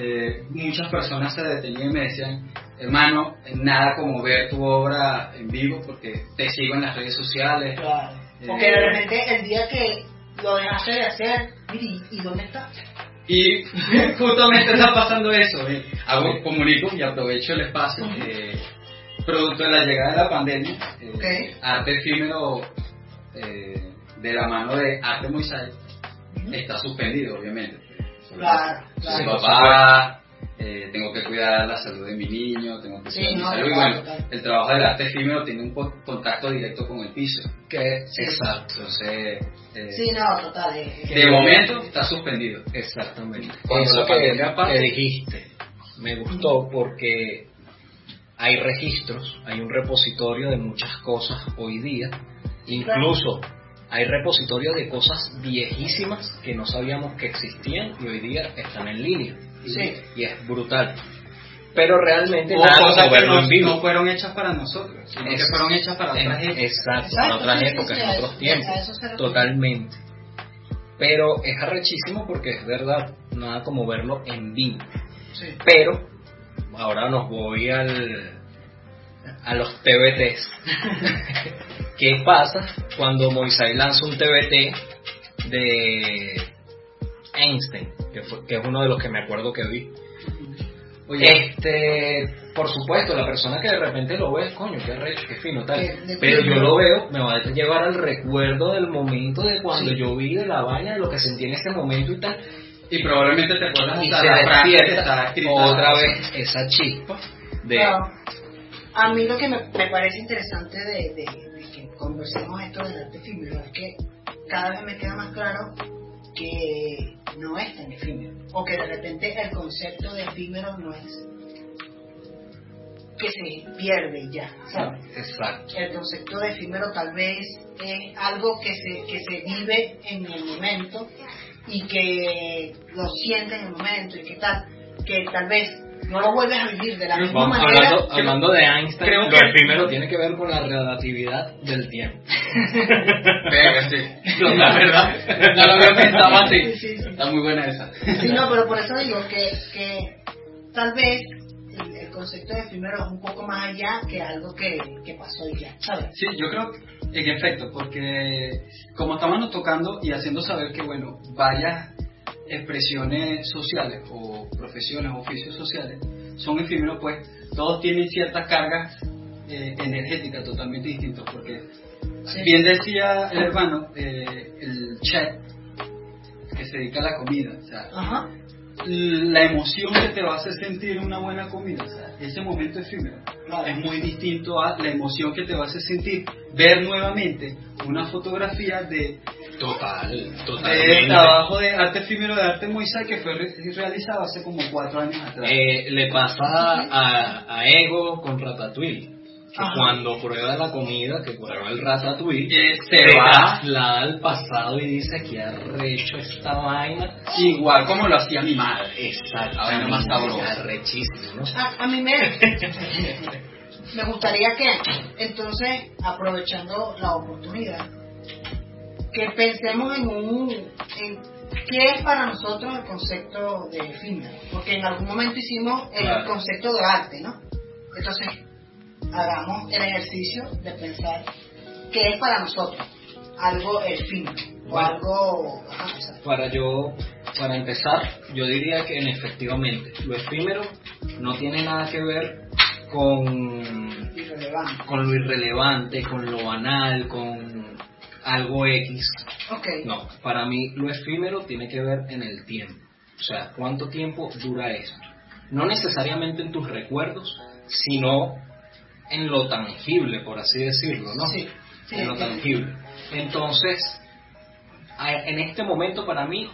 Speaker 2: Eh, muchas personas se detenían y me decían, hermano, nada como ver tu obra en vivo porque te sigo en las redes sociales.
Speaker 3: Claro. Porque de repente el día que lo de hacer, ¿y, dónde está?
Speaker 2: Y (laughs) justamente está pasando eso. Eh. Hago, comunico y aprovecho el espacio. Eh, producto de la llegada de la pandemia, eh, arte efímero eh, de la mano de Arte Moisés está suspendido, obviamente.
Speaker 3: Claro, claro.
Speaker 2: papá, eh, tengo que cuidar la salud de mi niño, tengo que cuidar mi salud. y bueno, el trabajo del arte efímero tiene un contacto directo con el piso.
Speaker 1: Que,
Speaker 2: exacto. Entonces,
Speaker 3: eh, sí, no, total.
Speaker 2: de momento está suspendido.
Speaker 1: Exactamente. Eso que, dijiste me gustó porque hay registros, hay un repositorio de muchas cosas hoy día, incluso hay repositorios de cosas viejísimas que no sabíamos que existían y hoy día están en línea.
Speaker 3: Sí.
Speaker 1: Y es brutal. Pero realmente
Speaker 2: las cosas que no, no, fueron hechas para nosotros, sino que fueron hechas para otras épocas.
Speaker 1: Exacto, para otras épocas, en otros tiempos. Totalmente. Pero es arrechísimo porque es verdad, nada como verlo en vivo.
Speaker 3: Sí.
Speaker 1: Pero, ahora nos voy al, a los TBTs. (laughs) ¿Qué pasa cuando Moisés lanza un TBT de Einstein? Que, que es uno de los que me acuerdo que vi. Este, por supuesto, la persona que de repente lo ve, coño, qué recho, qué fino, tal. Pero yo lo veo, me va a llevar al recuerdo del momento de cuando yo vi de la vaina, de lo que sentí en ese momento y tal.
Speaker 2: Y probablemente te acuerdas
Speaker 1: y se despierta otra vez esa chispa de...
Speaker 3: A mí lo que me, parece interesante de, de, que conversemos esto del arte efímero es que cada vez me queda más claro que no es tan efímero o que de repente el concepto de efímero no es que se pierde ya, ¿sabes?
Speaker 1: Exacto.
Speaker 3: El concepto de efímero tal vez es algo que se, que se vive en el momento y que lo siente en el momento y que tal, que tal vez no lo vuelves a vivir de la misma manera.
Speaker 1: Hablando, hablando de Einstein, creo que el primero tiene que ver con la relatividad del tiempo. (laughs)
Speaker 2: sí, la verdad, no lo había pensado así. Está muy buena esa.
Speaker 3: Sí, no, pero por eso digo que, que tal vez el, concepto de primero es un poco más allá que algo que, que pasó y ya, ¿sabes?
Speaker 2: Sí, yo creo en efecto, porque como estábamos tocando y haciendo saber que, bueno, varias expresiones sociales o profesiones o oficios sociales son efímeros, pues todos tienen ciertas cargas eh, energéticas totalmente distintas, porque bien decía el hermano, eh, el chef que se dedica a la comida, o sea, la emoción que te va a hacer sentir una buena comida, o sea, ese momento efímero. Es muy distinto a la emoción que te va a hacer sentir ver nuevamente una fotografía de
Speaker 1: Total, total.
Speaker 2: El trabajo de arte efímero de arte Moisés que fue realizado hace como cuatro años atrás.
Speaker 1: Eh, le pasa a, a Ego con Ratatouille. Que cuando prueba la comida, que prueba el ratatouille,
Speaker 2: se,
Speaker 1: se
Speaker 2: va
Speaker 1: traslada al pasado y dice que arrecho esta vaina.
Speaker 2: igual como lo hacía mi madre.
Speaker 1: Exacto.
Speaker 2: Vaina más sabrosa.
Speaker 1: Arrechísimo, ¿no?
Speaker 3: A, a mí me, me gustaría que, entonces, aprovechando la oportunidad, que pensemos en un en qué es para nosotros el concepto de efímero, porque en algún momento hicimos el
Speaker 1: Claro.
Speaker 3: concepto de arte, ¿no? Entonces, hagamos el ejercicio de pensar qué es para nosotros algo efímero o
Speaker 1: Bueno.
Speaker 3: algo ajá, exacto.
Speaker 1: Para yo, para empezar, yo diría que en efectivamente lo efímero no tiene nada que ver con, con lo irrelevante, con lo banal, con algo X.
Speaker 3: Ok,
Speaker 1: No, para mí lo efímero tiene que ver en el tiempo. O sea, cuánto tiempo dura esto. No necesariamente en tus recuerdos, sino en lo tangible, por así decirlo, ¿no?
Speaker 3: Sí, sí,
Speaker 1: en lo tangible. Entonces, en este momento para mí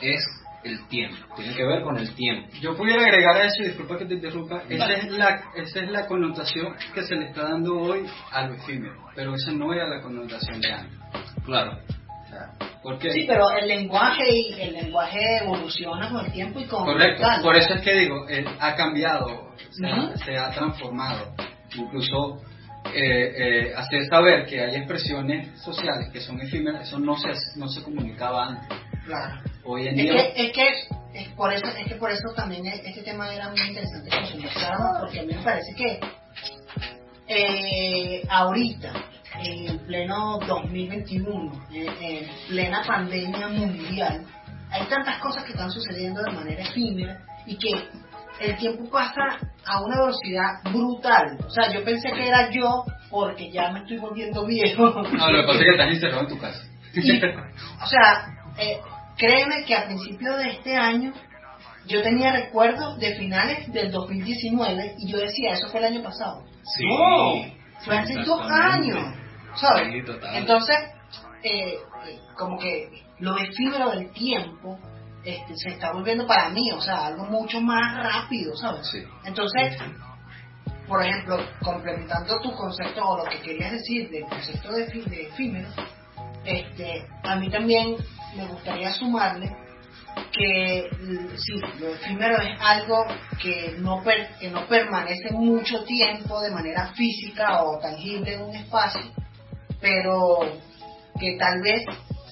Speaker 1: es el tiempo. Tiene que ver con el tiempo.
Speaker 2: Yo pudiera agregar a eso, y disculpa que te interrumpa, esa es, la, esa es la connotación que se le está dando hoy a lo efímero, pero esa no era la connotación de antes.
Speaker 1: Claro.
Speaker 2: O sea, ¿Por qué?
Speaker 3: Sí, pero el lenguaje y el lenguaje evoluciona con el tiempo y con
Speaker 2: Correcto,
Speaker 3: tal.
Speaker 2: por eso es que digo, él ha cambiado, se, ha,
Speaker 3: Ujú.
Speaker 2: se ha transformado. Incluso eh, eh, hacer saber que hay expresiones sociales que son efímeras, eso no se, no se comunicaba antes.
Speaker 3: Claro.
Speaker 2: Hoy en
Speaker 3: Es
Speaker 2: día,
Speaker 3: que, es que es por eso es que por eso también es- este tema era muy interesante que lo conversáramos, porque a mí me parece que eh, ahorita en pleno 2021 en, en plena pandemia mundial hay tantas cosas que están sucediendo de manera efímera y que el tiempo pasa a una velocidad brutal. O sea yo pensé que era yo porque ya me estoy volviendo viejo.
Speaker 2: No, lo que pasa es que estás encerrado en tu casa.
Speaker 3: Y, o sea, eh, créeme que a principios de este año yo tenía recuerdos de finales del 2019 y yo decía, eso fue el año pasado.
Speaker 1: Sí.
Speaker 3: No, fue hace dos años, ¿sabes?
Speaker 1: Sí, total.
Speaker 3: Entonces, eh, eh, como que lo efímero del tiempo este, se está volviendo para mí, o sea, algo mucho más rápido, ¿sabes?
Speaker 1: Sí.
Speaker 3: Entonces, por ejemplo, complementando tu concepto o lo que querías decir del concepto de, de efímero, este, a mí también me gustaría sumarle que mm, sí, lo efímero es algo que no, per- que no permanece mucho tiempo de manera física o tangible en un espacio, pero que tal vez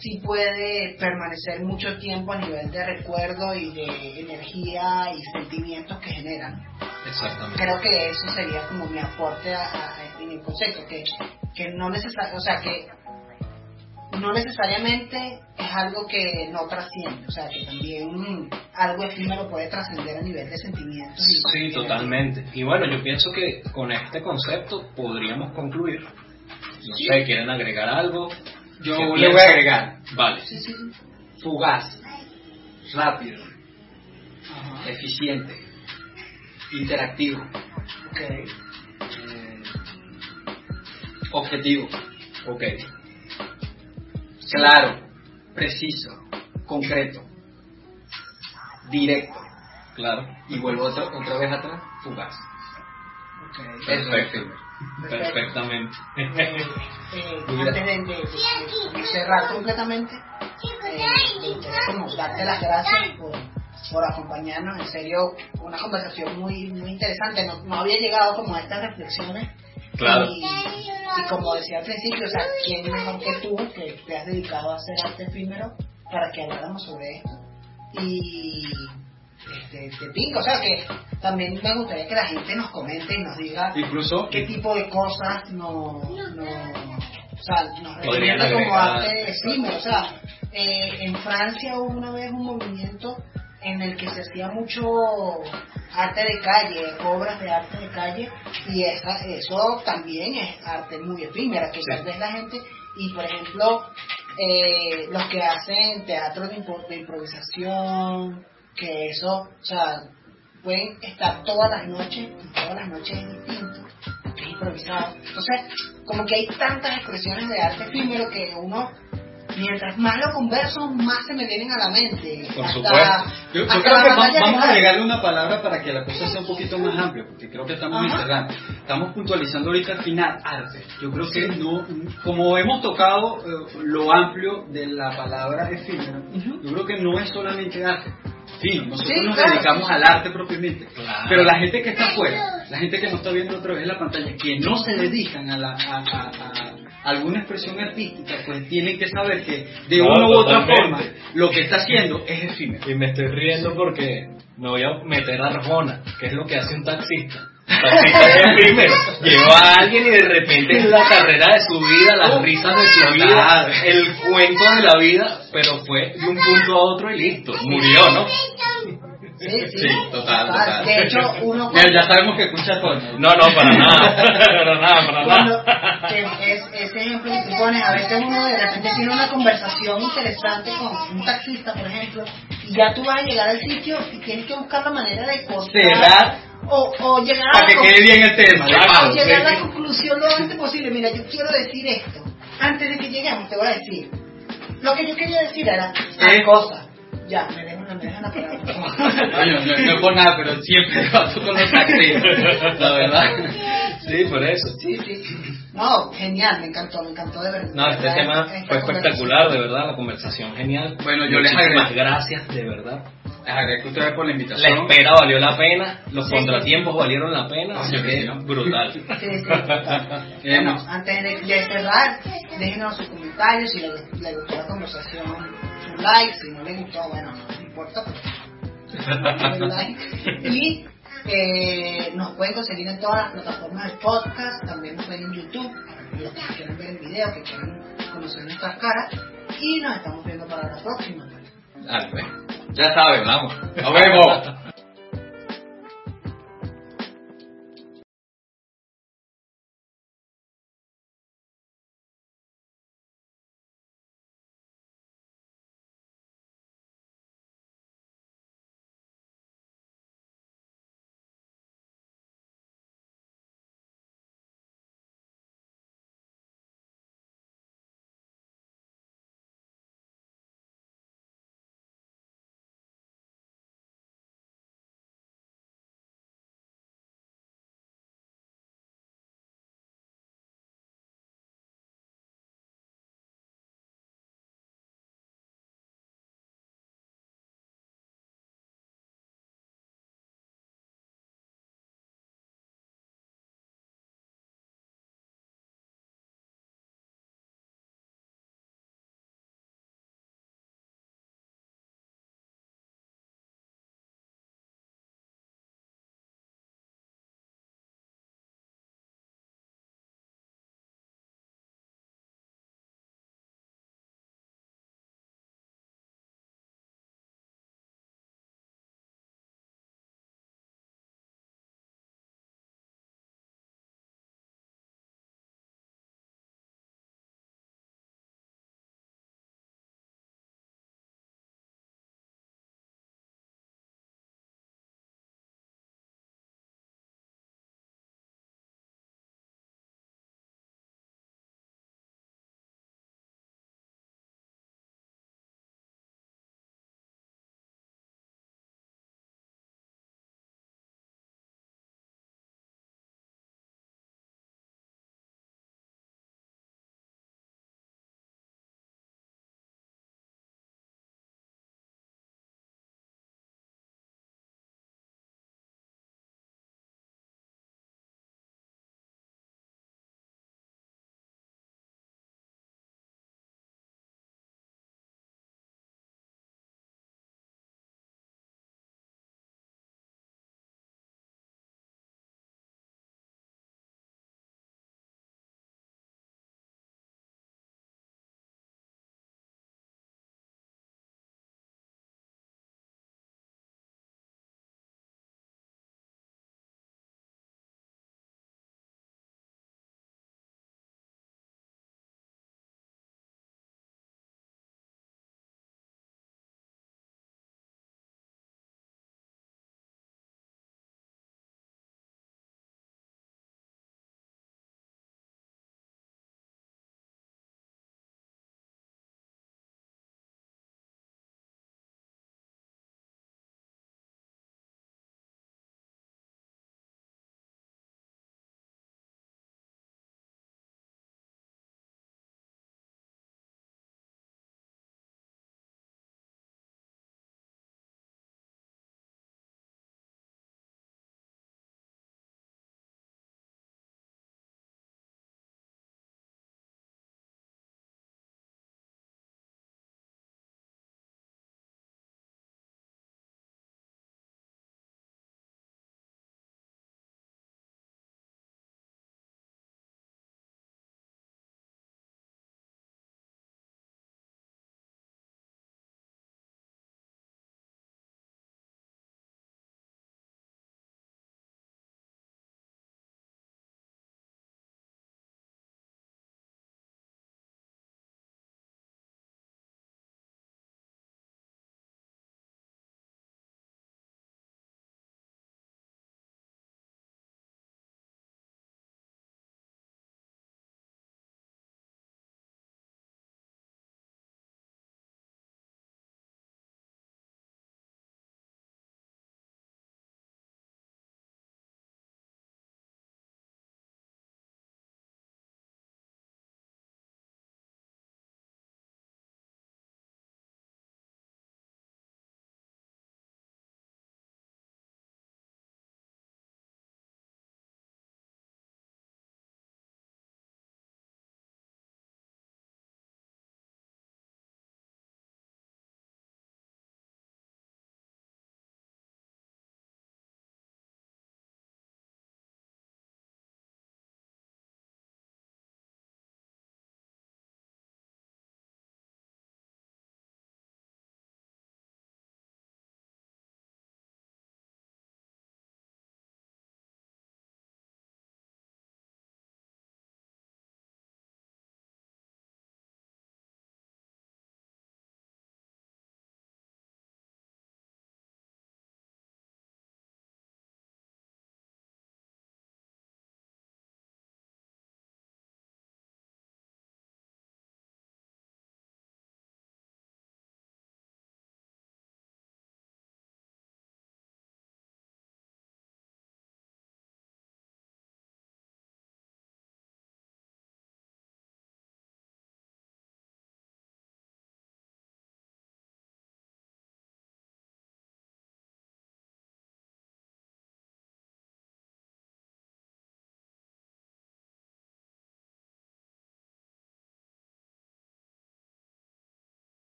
Speaker 3: sí puede permanecer mucho tiempo a nivel de recuerdo y de energía y sentimientos que generan.
Speaker 1: Exactamente.
Speaker 3: Creo que eso sería como mi aporte a, a- a- en el concepto, que, que no necesariamente, o sea, que no necesariamente es algo que no trasciende, o sea, que también algo efímero puede trascender a nivel de sentimientos. y-
Speaker 1: Sí, totalmente. Y bueno, yo pienso que con este concepto podríamos concluir. No sé, ¿quieren agregar algo?
Speaker 2: Yo
Speaker 1: ¿Qué
Speaker 2: le voy a agregar,
Speaker 1: Vale.
Speaker 3: Sí, sí,
Speaker 2: fugaz, rápido,
Speaker 3: Ajá.
Speaker 2: eficiente, interactivo,
Speaker 3: Ok.
Speaker 2: eh, objetivo,
Speaker 1: Ok.
Speaker 2: Claro, preciso, concreto, directo.
Speaker 1: Claro.
Speaker 2: Y vuelvo otra, otra vez atrás, fugaz.
Speaker 3: ok.
Speaker 1: Perfecto. Perfectamente.
Speaker 3: Eh,
Speaker 1: Mira.
Speaker 3: antes de, de- de- de cerrar completamente, eh, como darte las gracias por, por acompañarnos. En serio, una conversación muy muy interesante. No, no había llegado como a estas reflexiones.
Speaker 1: Claro.
Speaker 3: Y, y como decía al principio, o sea, ¿quién mejor que tú, que te has dedicado a hacer arte efímero, para que habláramos sobre esto? Y este, te pingo, o sea, que también me gustaría que la gente nos comente y nos diga
Speaker 2: Incluso,
Speaker 3: qué tipo de cosas no, no o sea, nos representa como arte efímero. O sea, eh, en Francia hubo una vez un movimiento en el que se hacía mucho arte de calle, obras de arte de calle, y esa, eso también es arte muy efímera, que
Speaker 1: Sí.
Speaker 3: tal vez la gente, y por ejemplo, eh, los que hacen teatro de, impro- de improvisación, que eso, o sea, pueden estar todas las noches, y todas las noches es distinto, es improvisado. Entonces, como que hay tantas expresiones de arte efímero que uno mientras más lo converso, más se me vienen a la mente.
Speaker 1: Por
Speaker 3: Hasta-
Speaker 1: supuesto.
Speaker 2: Yo, creo que vamos a agregarle una palabra para que la cosa sea un poquito más amplia, porque creo que estamos encerrando. Estamos puntualizando ahorita al final arte. Yo creo que no, como hemos tocado eh, lo amplio de la palabra efímero, yo creo que no es solamente arte. Sí, nosotros
Speaker 3: Sí,
Speaker 2: nos
Speaker 3: claro.
Speaker 2: dedicamos al arte propiamente.
Speaker 1: Claro.
Speaker 2: Pero la gente que está afuera, la gente que no está viendo otra vez en la pantalla, que no se dedican a, la, a, a- a alguna expresión artística, pues tienen que saber que de
Speaker 1: No,
Speaker 2: una u otra forma lo que está haciendo es efímero.
Speaker 1: Y me estoy riendo porque me voy a meter a Arjona, que es lo que hace un taxista. Un taxista es efímero. Lleva a alguien y de repente es la carrera de su vida, las risas de su vida, el cuento de la vida, pero fue de un punto a otro y listo. Murió, ¿no?
Speaker 3: Sí, sí,
Speaker 2: Sí, total, total.
Speaker 3: De hecho, uno
Speaker 2: Mira, ya sabemos que escucha con
Speaker 1: No, no, para nada. (laughs) Para nada, para
Speaker 3: cuando
Speaker 1: nada.
Speaker 3: que es, ese ejemplo que tú pones, a veces uno de repente tiene una conversación interesante con un taxista, por ejemplo, y ya tú vas a llegar al sitio y tienes que buscar la manera de cortar
Speaker 2: Cerrar.
Speaker 3: o, o llegar a
Speaker 2: para que
Speaker 3: la
Speaker 2: quede bien el tema.
Speaker 1: Claro,
Speaker 3: o llegar a la conclusión lo antes posible. Mira, yo quiero decir esto. Antes de que lleguemos, te voy a decir. Lo que yo quería decir era tal cosa. Ya, me dejan, la
Speaker 2: no, no por nada, pero siempre paso con los taxistas, la verdad.
Speaker 1: Sí, por eso.
Speaker 3: Sí, sí. No, genial, me encantó, me encantó de verdad.
Speaker 1: No, este tema fue espectacular, de verdad, la conversación genial.
Speaker 2: Bueno, yo les
Speaker 1: Muchísimas
Speaker 2: agradezco.
Speaker 1: gracias, de verdad.
Speaker 2: Les agradezco a ustedes por la
Speaker 1: La
Speaker 2: invitación.
Speaker 1: espera valió la pena, los
Speaker 3: Sí.
Speaker 1: contratiempos valieron la pena, así
Speaker 2: Sí,
Speaker 1: que
Speaker 2: sí.
Speaker 1: brutal.
Speaker 3: Sí, sí, Bueno,
Speaker 2: no.
Speaker 3: antes de, de cerrar, déjenos sus comentarios, si les, les gustó la conversación, su like, si no les gustó, bueno, like. (laughs) Y eh, nos pueden conseguir en todas las plataformas de podcast, también nos ven en YouTube, los que quieran ver el video, que quieran conocer nuestras caras, y nos estamos viendo para la próxima.
Speaker 2: Dale, pues. Ya saben, vamos. Nos vemos.